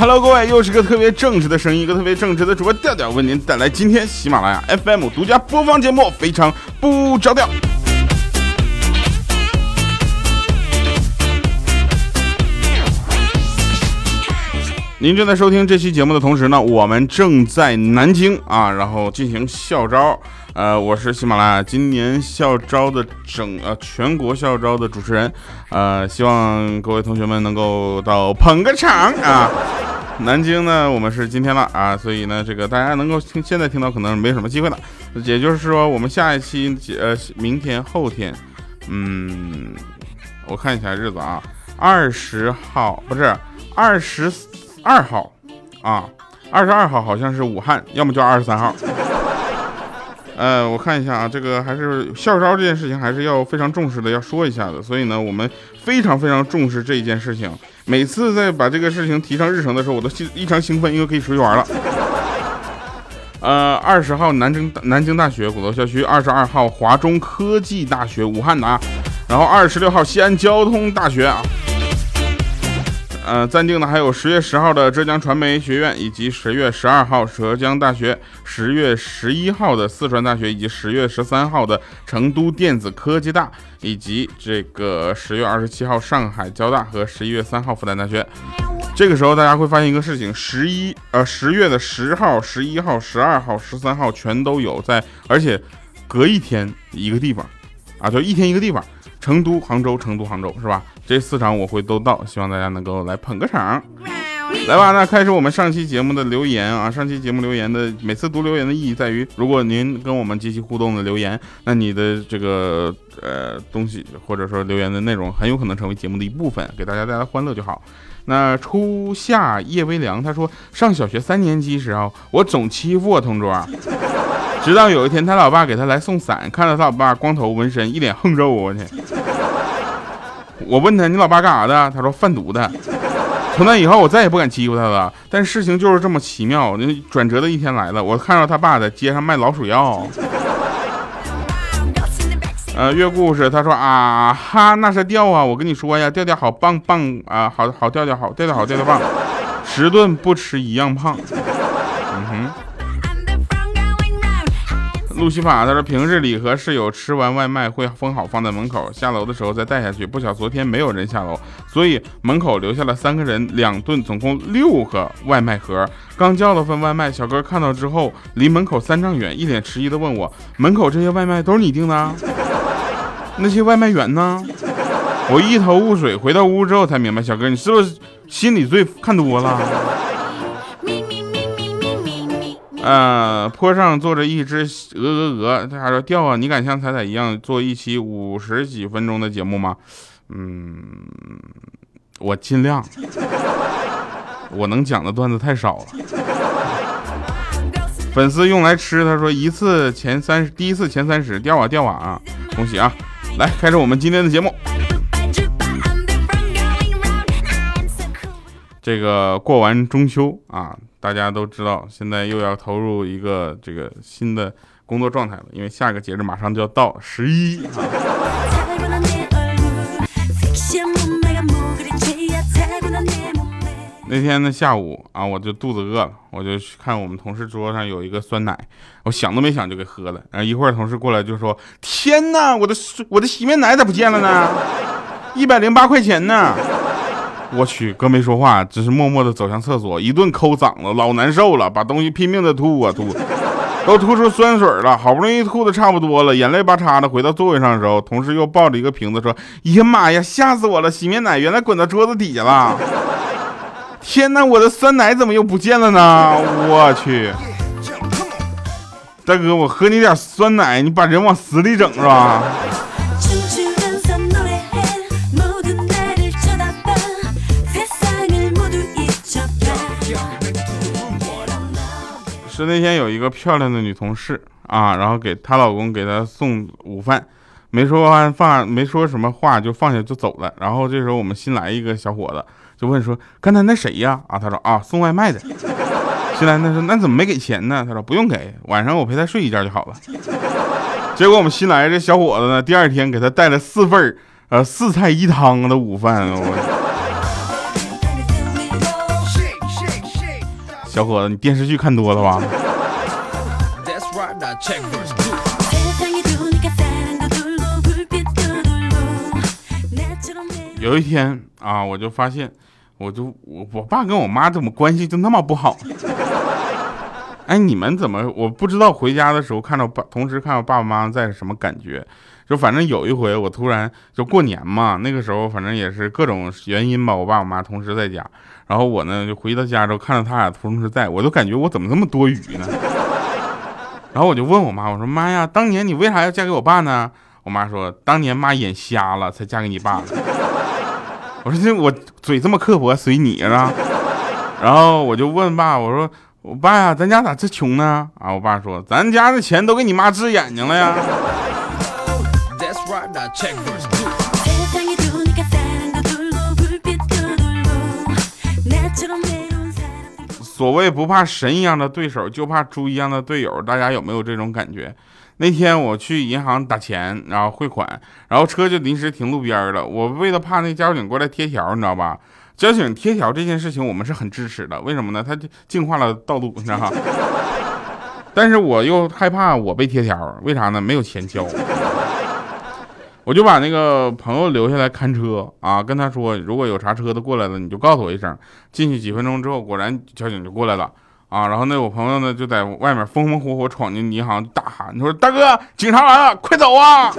Hello，各位，又是个特别正直的声音，一个特别正直的主播调调，为您带来今天喜马拉雅 FM 独家播放节目，非常不着调。您正在收听这期节目的同时呢，我们正在南京啊，然后进行校招。呃，我是喜马拉雅今年校招的整呃全国校招的主持人，呃，希望各位同学们能够到捧个场啊。南京呢，我们是今天了啊，所以呢，这个大家能够听现在听到可能没什么机会了，也就是说，我们下一期呃明天后天，嗯，我看一下日子啊，二十号不是二十二号啊，二十二号好像是武汉，要么就二十三号。呃，我看一下啊，这个还是校招这件事情还是要非常重视的，要说一下的。所以呢，我们非常非常重视这一件事情。每次在把这个事情提上日程的时候，我都异常兴奋，因为可以出去玩了。呃，二十号南京南京大学鼓楼校区，二十二号华中科技大学武汉的啊，然后二十六号西安交通大学啊。呃，暂定的还有十月十号的浙江传媒学院，以及十月十二号浙江大学，十月十一号的四川大学，以及十月十三号的成都电子科技大，以及这个十月二十七号上海交大和十一月三号复旦大学。这个时候大家会发现一个事情，十一呃十月的十号、十一号、十二号、十三号全都有在，而且隔一天一个地方，啊，就一天一个地方。成都、杭州、成都、杭州是吧？这四场我会都到，希望大家能够来捧个场。来吧，那开始我们上期节目的留言啊。上期节目留言的每次读留言的意义在于，如果您跟我们积极互动的留言，那你的这个呃东西或者说留言的内容很有可能成为节目的一部分，给大家带来欢乐就好。那初夏夜微凉，他说上小学三年级时候，我总欺负我同桌。直到有一天，他老爸给他来送伞，看到他老爸光头纹身，一脸横肉，我去。我问他：“你老爸干啥的？”他说：“贩毒的。”从那以后，我再也不敢欺负他了。但事情就是这么奇妙，那转折的一天来了，我看到他爸在街上卖老鼠药。呃，月故事，他说：“啊哈，那是调啊！我跟你说呀，调调好棒棒啊，好好调调好，调调好，调调棒，十顿不吃一样胖。”路西法他说平日里和室友吃完外卖会封好放在门口，下楼的时候再带下去。不巧昨天没有人下楼，所以门口留下了三个人两顿，总共六个外卖盒。刚叫了份外卖，小哥看到之后离门口三丈远，一脸迟疑的问我：“门口这些外卖都是你订的？那些外卖员呢？”我一头雾水，回到屋之后才明白，小哥你是不是心理罪看多了？呃，坡上坐着一只鹅鹅鹅，他还说调啊，你敢像彩彩一样做一期五十几分钟的节目吗？嗯，我尽量，我能讲的段子太少了。粉丝用来吃，他说一次前三，第一次前三十，调啊调啊啊，恭喜啊！来开始我们今天的节目。这个过完中秋啊。大家都知道，现在又要投入一个这个新的工作状态了，因为下个节日马上就要到十一。那天的下午啊，我就肚子饿了，我就去看我们同事桌上有一个酸奶，我想都没想就给喝了。然后一会儿同事过来就说：“天哪，我的我的洗面奶咋不见了呢？一百零八块钱呢！”我去，哥没说话，只是默默的走向厕所，一顿抠嗓子，老难受了，把东西拼命的吐啊吐，都吐出酸水了，好不容易吐的差不多了，眼泪巴叉的回到座位上的时候，同事又抱着一个瓶子说：“哎呀妈呀，吓死我了！洗面奶原来滚到桌子底下了！天哪，我的酸奶怎么又不见了呢？我去，大哥，我喝你点酸奶，你把人往死里整是吧？”是那天有一个漂亮的女同事啊，然后给她老公给她送午饭，没说完放，没说什么话就放下就走了。然后这时候我们新来一个小伙子就问说：“刚才那谁呀？”啊，他说：“啊，送外卖的。”新来那说：“那怎么没给钱呢？”他说：“不用给，晚上我陪他睡一觉就好了。”结果我们新来这小伙子呢，第二天给他带了四份呃四菜一汤的午饭。我小伙子，你电视剧看多了吧？有一天啊，我就发现，我就我我爸跟我妈怎么关系就那么不好？哎，你们怎么我不知道？回家的时候看到爸，同时看到爸爸妈妈在是什么感觉？就反正有一回，我突然就过年嘛，那个时候反正也是各种原因吧，我爸我妈同时在家，然后我呢就回到家之后看到他俩同时在，我就感觉我怎么这么多余呢？然后我就问我妈，我说妈呀，当年你为啥要嫁给我爸呢？我妈说，当年妈眼瞎了才嫁给你爸。我说这我嘴这么刻薄，随你是吧？然后我就问爸，我说我爸呀，咱家咋这穷呢？啊，我爸说，咱家的钱都给你妈治眼睛了呀。所谓不怕神一样的对手，就怕猪一样的队友。大家有没有这种感觉？那天我去银行打钱，然后汇款，然后车就临时停路边了。我为了怕那交警过来贴条，你知道吧？交警贴条这件事情，我们是很支持的。为什么呢？他净化了道路，你知道吗？但是我又害怕我被贴条，为啥呢？没有钱交。我就把那个朋友留下来看车啊，跟他说，如果有啥车子过来了，你就告诉我一声。进去几分钟之后，果然交警就过来了啊。然后那我朋友呢，就在外面风风火火闯进银行，大喊：“你说大哥，警察来了，快走啊！”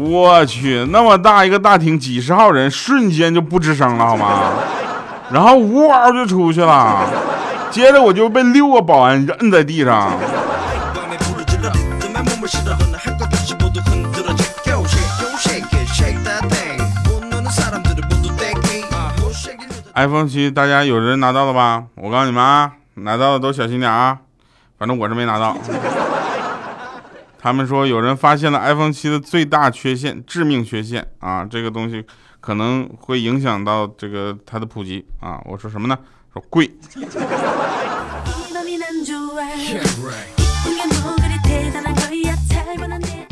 我去，那么大一个大厅，几十号人，瞬间就不吱声了，好吗？然后呜嗷就出去了，接着我就被六个保安摁在地上。iPhone 七，大家有人拿到了吧？我告诉你们啊，拿到的都小心点啊！反正我是没拿到。他们说有人发现了 iPhone 七的最大缺陷，致命缺陷啊！这个东西可能会影响到这个它的普及啊！我说什么呢？说贵。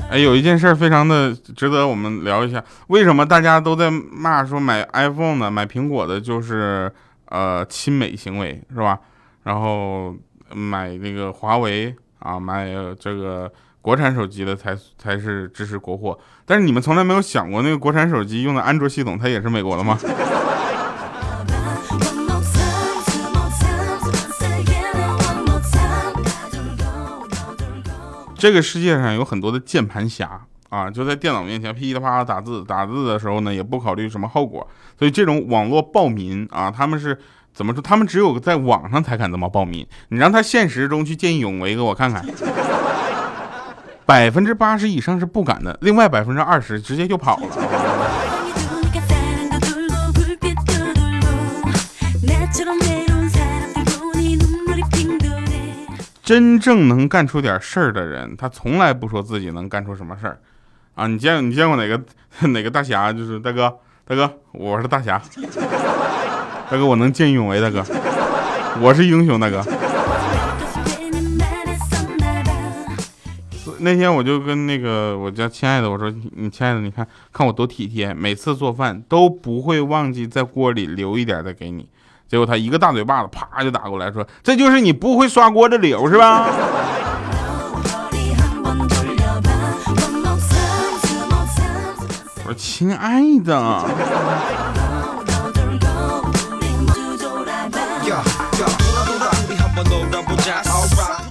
哎，有一件事非常的值得我们聊一下，为什么大家都在骂说买 iPhone 的、买苹果的，就是呃亲美行为是吧？然后买那个华为啊，买这个国产手机的才才是支持国货。但是你们从来没有想过，那个国产手机用的安卓系统，它也是美国的吗？这个世界上有很多的键盘侠啊，就在电脑面前噼里啪啦打字，打字的时候呢也不考虑什么后果，所以这种网络暴民啊，他们是怎么说？他们只有在网上才敢这么暴民，你让他现实中去见义勇为，给我看看，百分之八十以上是不敢的，另外百分之二十直接就跑了。真正能干出点事儿的人，他从来不说自己能干出什么事儿，啊，你见你见过哪个哪个大侠？就是大哥，大哥，我是大侠，大哥，我能见义勇为，大哥，我是英雄，大哥。那天我就跟那个我家亲爱的我说，你亲爱的，你看看我多体贴，每次做饭都不会忘记在锅里留一点的给你。结果他一个大嘴巴子，啪就打过来，说：“这就是你不会刷锅的理由，是吧？” 我说：“亲爱的。”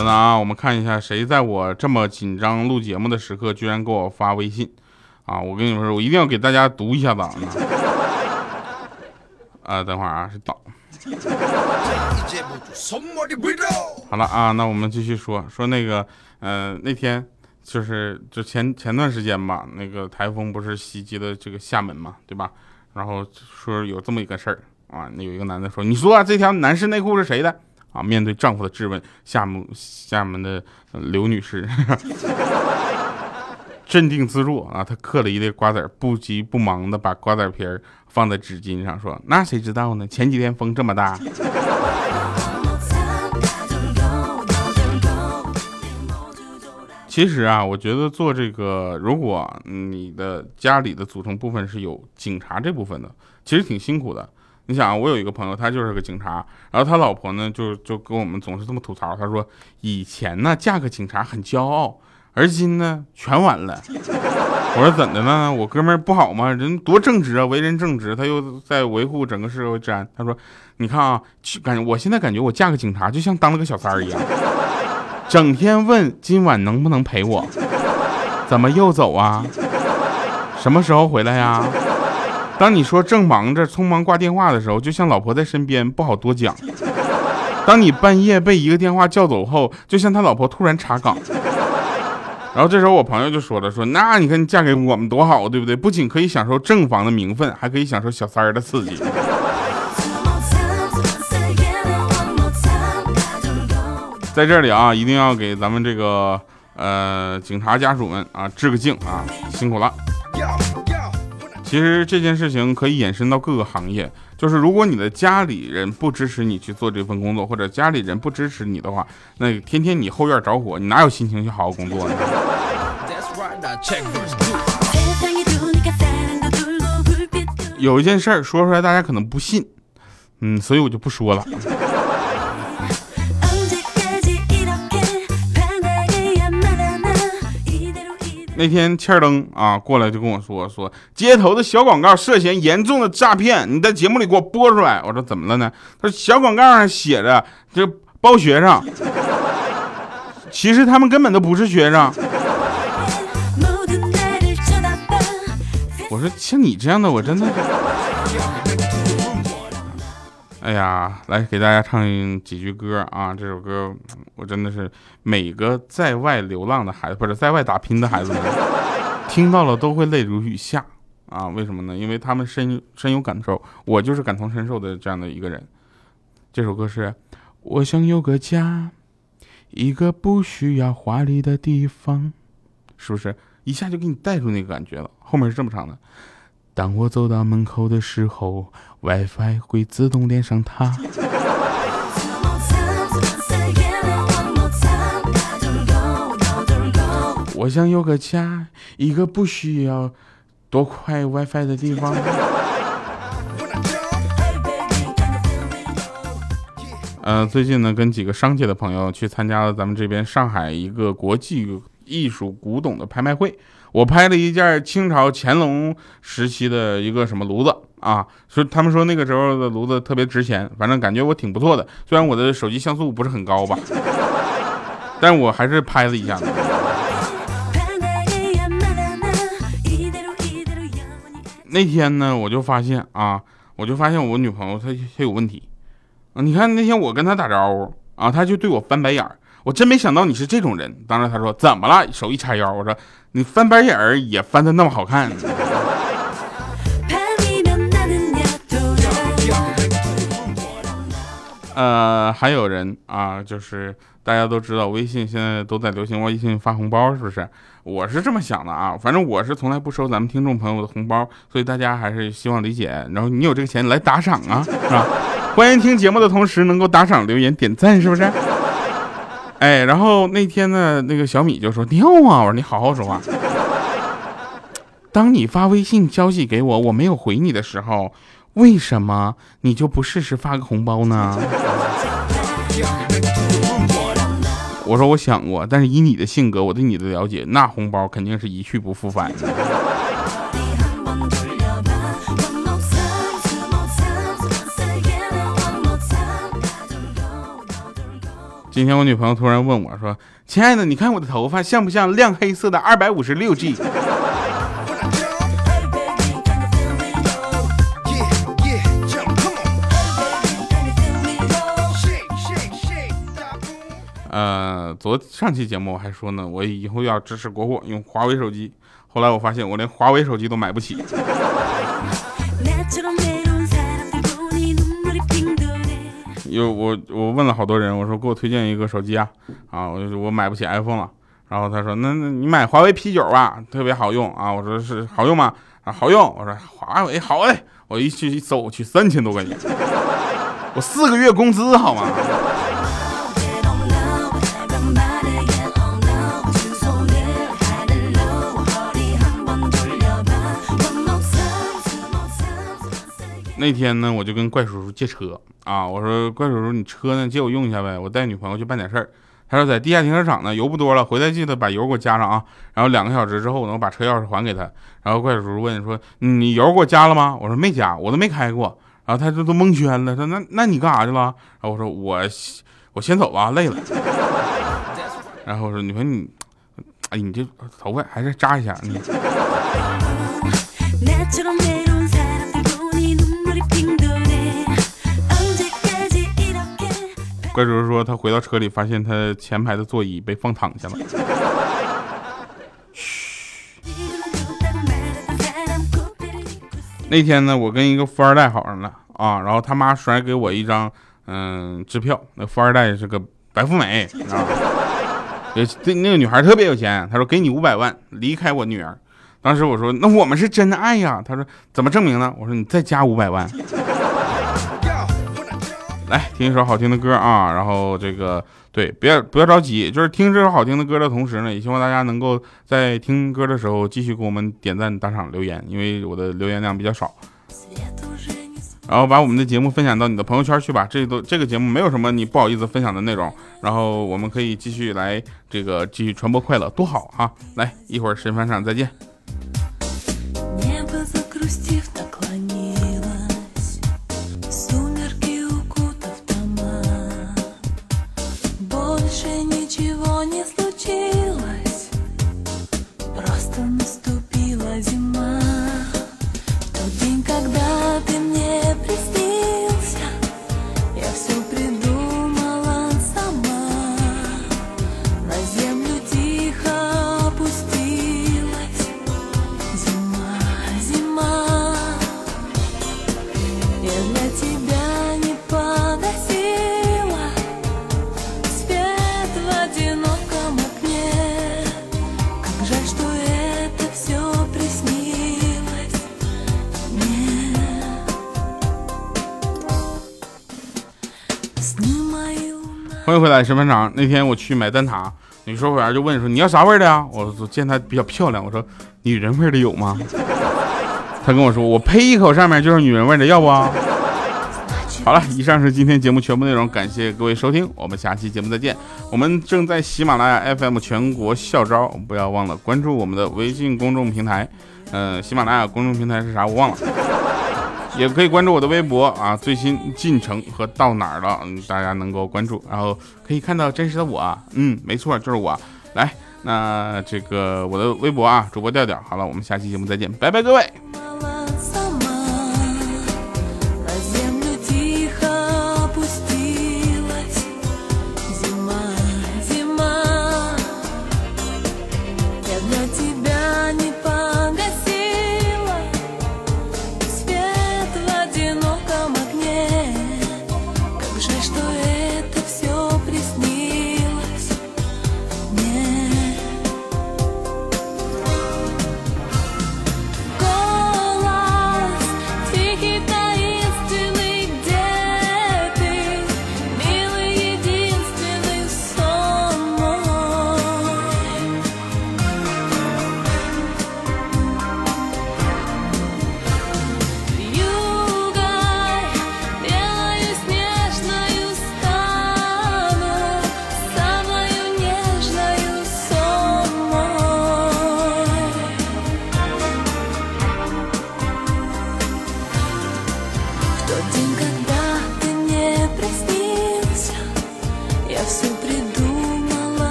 等等啊，我们看一下谁在我这么紧张录节目的时刻，居然给我发微信啊！我跟你们说，我一定要给大家读一下子 啊！等会儿啊，是导。好了啊，那我们继续说说那个，呃，那天就是就前前段时间吧，那个台风不是袭击了这个厦门嘛，对吧？然后说有这么一个事儿啊，那有一个男的说，你说这条男士内裤是谁的？啊，面对丈夫的质问，厦门厦门的刘女士 镇定自若啊，他嗑了一粒瓜子儿，不急不忙的把瓜子皮儿放在纸巾上，说：“那谁知道呢？前几天风这么大。”其实啊，我觉得做这个，如果你的家里的组成部分是有警察这部分的，其实挺辛苦的。你想，我有一个朋友，他就是个警察，然后他老婆呢，就就跟我们总是这么吐槽，他说以前呢嫁个警察很骄傲，而今呢全完了。我说怎的呢？我哥们儿不好吗？人多正直啊，为人正直，他又在维护整个社会治安。他说，你看啊，感觉我现在感觉我嫁个警察就像当了个小三儿一样。整天问今晚能不能陪我？怎么又走啊？什么时候回来呀？当你说正忙着匆忙挂电话的时候，就像老婆在身边不好多讲。当你半夜被一个电话叫走后，就像他老婆突然查岗。然后这时候我朋友就说了，说那你看嫁给我们多好，对不对？不仅可以享受正房的名分，还可以享受小三儿的刺激。在这里啊，一定要给咱们这个呃警察家属们啊致个敬啊，辛苦了。其实这件事情可以延伸到各个行业，就是如果你的家里人不支持你去做这份工作，或者家里人不支持你的话，那天天你后院着火，你哪有心情去好好工作呢？有一件事儿说出来大家可能不信，嗯，所以我就不说了。那天欠灯啊过来就跟我说说街头的小广告涉嫌严重的诈骗，你在节目里给我播出来。我说怎么了呢？他说小广告上写着就包学生，其实他们根本都不是学生。我说像你这样的我真的是。哎呀，来给大家唱几句歌啊！这首歌我真的是每个在外流浪的孩子，不是在外打拼的孩子们，听到了都会泪如雨下啊！为什么呢？因为他们深深有感受，我就是感同身受的这样的一个人。这首歌是我想有个家，一个不需要华丽的地方，是不是一下就给你带入那个感觉了？后面是这么唱的。当我走到门口的时候，WiFi 会自动连上它。我想有个家，一个不需要多快 WiFi 的地方。呃，最近呢，跟几个商界的朋友去参加了咱们这边上海一个国际艺术古董的拍卖会。我拍了一件清朝乾隆时期的一个什么炉子啊，说他们说那个时候的炉子特别值钱，反正感觉我挺不错的。虽然我的手机像素不是很高吧，但我还是拍了一下子。那天呢，我就发现啊，我就发现我女朋友她她有问题啊。你看那天我跟她打招呼啊，她就对我翻白眼儿。我真没想到你是这种人。当时她说怎么了？手一叉腰，我说。你翻白眼儿也翻的那么好看。呃，还有人啊，就是大家都知道，微信现在都在流行微信发红包，是不是？我是这么想的啊，反正我是从来不收咱们听众朋友的红包，所以大家还是希望理解。然后你有这个钱来打赏啊，是吧？欢迎听节目的同时能够打赏、留言、点赞，是不是？哎，然后那天呢，那个小米就说尿啊！我说你好好说话。当你发微信消息给我，我没有回你的时候，为什么你就不试试发个红包呢？我说我想过，但是以你的性格，我对你的了解，那红包肯定是一去不复返。今天我女朋友突然问我说：“亲爱的，你看我的头发像不像亮黑色的二百五十六 G？” 昨上期节目我还说呢，我以后要支持国货，用华为手机。后来我发现我连华为手机都买不起。有我我问了好多人，我说给我推荐一个手机啊啊，我我买不起 iPhone 了。然后他说那那你买华为 P 九吧，特别好用啊。我说是好用吗？啊，好用。我说华为好嘞。我一去一搜我去三千多块钱，我四个月工资好吗？那天呢，我就跟怪叔叔借车啊，我说怪叔叔，你车呢，借我用一下呗，我带女朋友去办点事儿。他说在地下停车场呢，油不多了，回来记得把油给我加上啊。然后两个小时之后，我能把车钥匙还给他。然后怪叔叔问说，你油给我加了吗？我说没加，我都没开过。然后他这都蒙圈了，说那那你干啥去了？然后我说我我先走吧，累了。然后我说你说你，哎，你这头发还是扎一下。怪叔叔说，他回到车里，发现他前排的座椅被放躺下了。嘘。那天呢，我跟一个富二代好上了啊，然后他妈甩给我一张嗯支票，那富二代是个白富美啊，对那个女孩特别有钱，他说给你五百万离开我女儿。当时我说那我们是真爱呀，他说怎么证明呢？我说你再加五百万。来听一首好听的歌啊，然后这个对，不要不要着急，就是听这首好听的歌的同时呢，也希望大家能够在听歌的时候继续给我们点赞、打赏、留言，因为我的留言量比较少。然后把我们的节目分享到你的朋友圈去吧，这都这个节目没有什么你不好意思分享的内容，然后我们可以继续来这个继续传播快乐，多好啊！来，一会儿神返场再见。欢迎回来，审判长。那天我去买蛋挞，女售货员就问说：“你要啥味的呀？”我见她比较漂亮，我说：“女人味的有吗？”她跟我说：“我呸一口上面就是女人味的，要不？”好了，以上是今天节目全部内容，感谢各位收听，我们下期节目再见。我们正在喜马拉雅 FM 全国校招，不要忘了关注我们的微信公众平台。嗯，喜马拉雅公众平台是啥？我忘了。也可以关注我的微博啊，最新进程和到哪儿了，大家能够关注，然后可以看到真实的我，嗯，没错，就是我。来，那这个我的微博啊，主播调调。好了，我们下期节目再见，拜拜，各位。